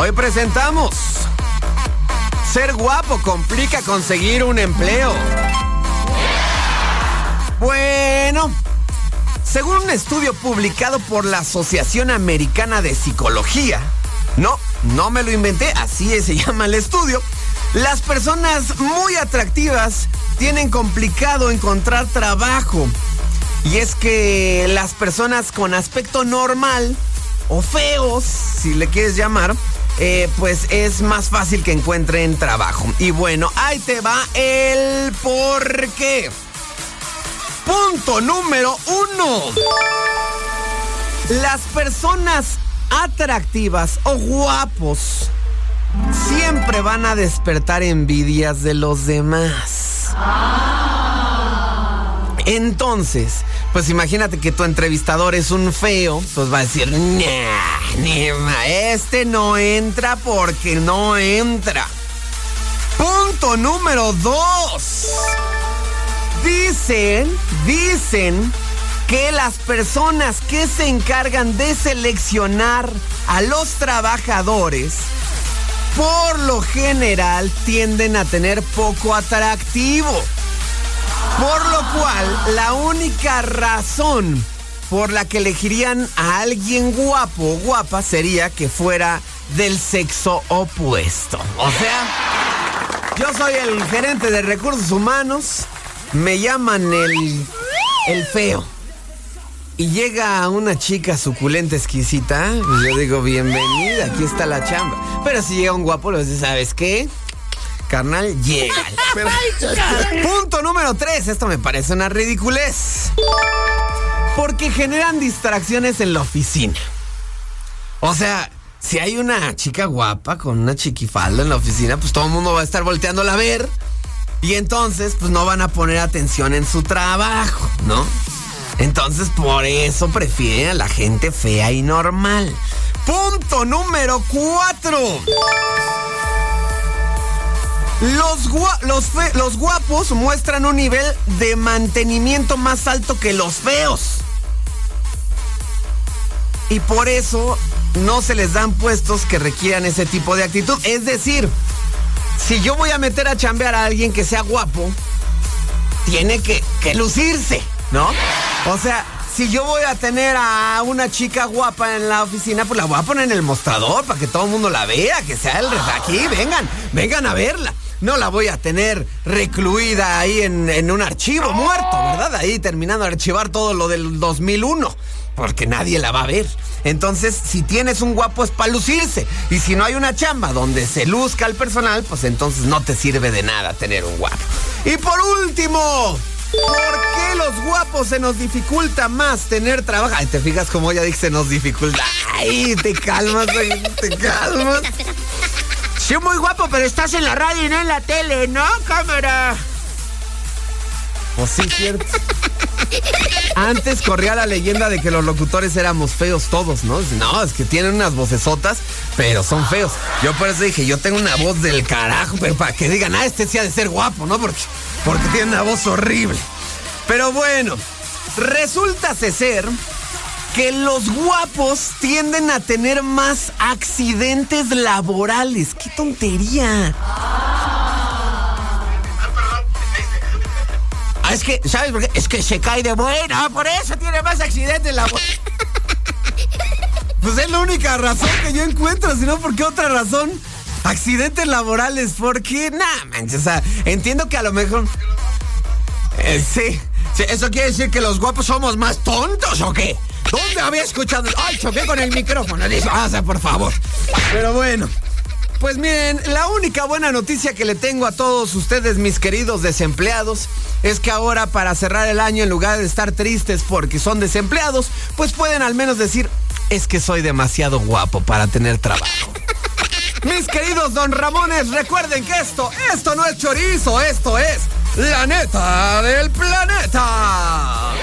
Hoy presentamos. Ser guapo complica conseguir un empleo. Bueno, según un estudio publicado por la Asociación Americana de Psicología, no, no me lo inventé, así se llama el estudio, las personas muy atractivas tienen complicado encontrar trabajo. Y es que las personas con aspecto normal o feos, si le quieres llamar, eh, pues es más fácil que encuentren trabajo. Y bueno, ahí te va el por qué. Punto número uno. Las personas atractivas o guapos siempre van a despertar envidias de los demás. Entonces, pues imagínate que tu entrevistador es un feo, pues va a decir, nah, este no entra porque no entra. Punto número dos. Dicen, dicen que las personas que se encargan de seleccionar a los trabajadores, por lo general tienden a tener poco atractivo. Por lo cual, la única razón por la que elegirían a alguien guapo o guapa sería que fuera del sexo opuesto. O sea, yo soy el gerente de recursos humanos, me llaman el, feo. Y llega una chica suculenta, exquisita, pues yo digo, bienvenida, aquí está la chamba. Pero si llega un guapo, le dice, ¿sabes qué? Carnal, llega. Punto número 3. Esto me parece una ridiculez. Porque generan distracciones en la oficina. O sea, si hay una chica guapa con una chiquifalda en la oficina, pues todo el mundo va a estar volteándola a ver. Y entonces, pues no van a poner atención en su trabajo, ¿no? Entonces, por eso prefieren a la gente fea y normal. Punto número 4. Los, los, guapos muestran un nivel de mantenimiento más alto que los feos. Y por eso no se les dan puestos que requieran ese tipo de actitud. Es decir, si yo voy a meter a chambear a alguien que sea guapo, tiene que, que lucirse, ¿no? O sea, si yo voy a tener a una chica guapa en la oficina, pues la voy a poner en el mostrador para que todo el mundo la vea, que sea el aquí, vengan, vengan a verla no la voy a tener recluida ahí en, un archivo muerto, ¿verdad? Ahí terminando de archivar todo lo del 2001, porque nadie la va a ver. Entonces, si tienes un guapo es para lucirse. Y si no hay una chamba donde se luzca el personal, pues entonces no te sirve de nada tener un guapo. Y por último, ¿Por qué los guapos se nos dificulta más tener trabajo? Ay, te fijas como ya dije, se nos dificulta. Ay, te calmas, te calmas. Sí, muy guapo, pero estás en la radio y no en la tele, ¿no, cámara? Pues sí, cierto. Antes corría la leyenda de que los locutores éramos feos todos, ¿no? No, es que tienen unas vocesotas, pero son feos. Yo por eso dije, yo tengo una voz del carajo, pero para que digan, ah, este sí ha de ser guapo, ¿no? Porque, porque tiene una voz horrible. Pero bueno, resulta ser que los guapos tienden a tener más accidentes laborales. ¡Qué tontería! Ah, es que, ¿sabes por qué? Es que se cae de buena, por eso tiene más accidentes laborales. Pues es la única razón que yo encuentro, si no, ¿por qué otra razón? Accidentes laborales, porque, nah, manches, o sea, entiendo que a lo mejor... Eh, sí, sí, ¿eso quiere decir que los guapos somos más tontos o qué? ¿Dónde había escuchado? ¡Ay, choqué con el micrófono! Dice, pasa, por favor. Pero bueno. Pues miren, la única buena noticia que le tengo a todos ustedes, mis queridos desempleados, es que ahora para cerrar el año, en lugar de estar tristes porque son desempleados, pues pueden al menos decir, es que soy demasiado guapo para tener trabajo. Mis queridos don Ramones, recuerden que esto, esto no es chorizo, esto es la neta del planeta.